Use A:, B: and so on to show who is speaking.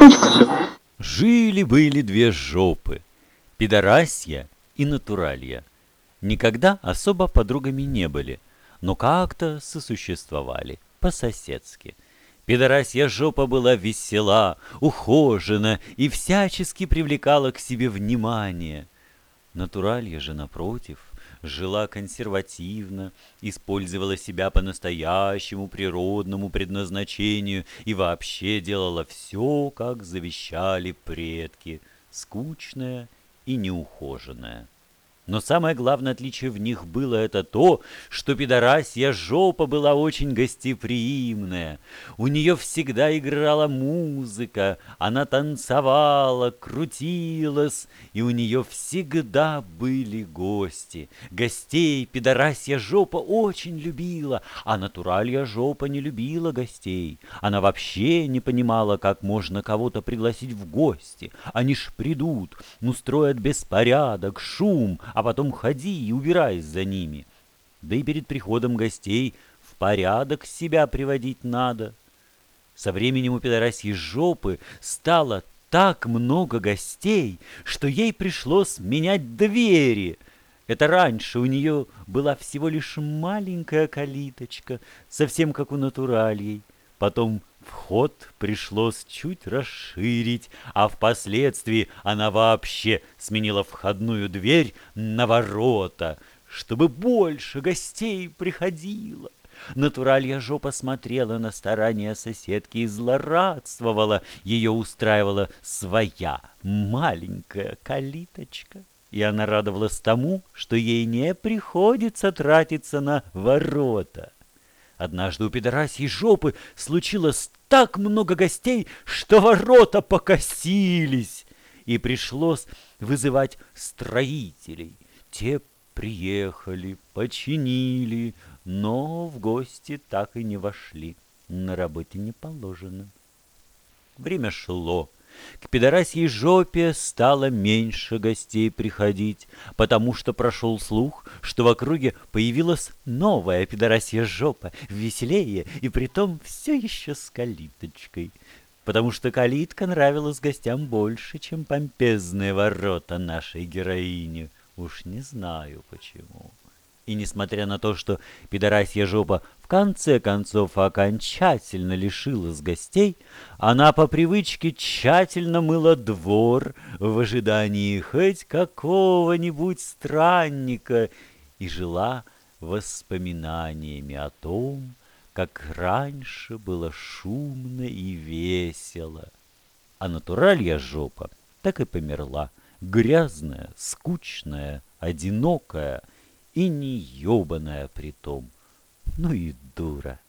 A: Жили-были две жопы, пидорасья и натуралья. Никогда особо подругами не были, но как-то сосуществовали по-соседски. Пидорасья жопа была весела, ухожена и всячески привлекала к себе внимание. Натуралья же, напротив, жила консервативно, использовала себя по настоящему природному предназначению и вообще делала все, как завещали предки, скучное и неухоженное. Но самое главное отличие в них было это то, что пидорасья жопа была очень гостеприимная. У нее всегда играла музыка, она танцевала, крутилась, и у нее всегда были гости. Гостей пидорасья жопа очень любила, а натуралья жопа не любила гостей. Она вообще не понимала, как можно кого-то пригласить в гости. Они ж придут, устроят беспорядок, шум, а потом ходи и убирайся за ними. Да и перед приходом гостей в порядок себя приводить надо. Со временем у пидорасьей жопы стало так много гостей, что ей пришлось менять двери. Это раньше у нее была всего лишь маленькая калиточка, совсем как у натуральей. Потом Вход пришлось чуть расширить, а впоследствии она вообще сменила входную дверь на ворота, чтобы больше гостей приходило. Натуралья жопа смотрела на старания соседки и злорадствовала. Ее устраивала своя маленькая калиточка. И она радовалась тому, что ей не приходится тратиться на ворота. Однажды у пидорасьей жопы случилось так много гостей, что ворота покосились, и пришлось вызывать строителей. Те приехали, починили, но в гости так и не вошли. На работе не положено. Время шло. К пидорасьей жопе стало меньше гостей приходить, потому что прошел слух, что в округе появилась новая пидорасья жопа, веселее и притом все еще с калиточкой. Потому что калитка нравилась гостям больше, чем помпезные ворота нашей героини. Уж не знаю почему. И несмотря на то, что пидорасья жопа в конце концов окончательно лишилась гостей, она по привычке тщательно мыла двор в ожидании хоть какого-нибудь странника и жила воспоминаниями о том, как раньше было шумно и весело. А натуралья жопа так и померла, грязная, скучная, одинокая — и не ёбаная притом. Ну и дура.